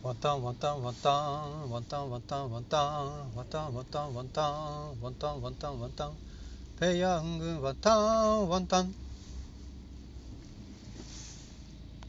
왔다 왔다 왔다 왔다 왔다 왔다 왔다 왔다 왔다 왔다 왔다 왔다 배양그 왔다 왔다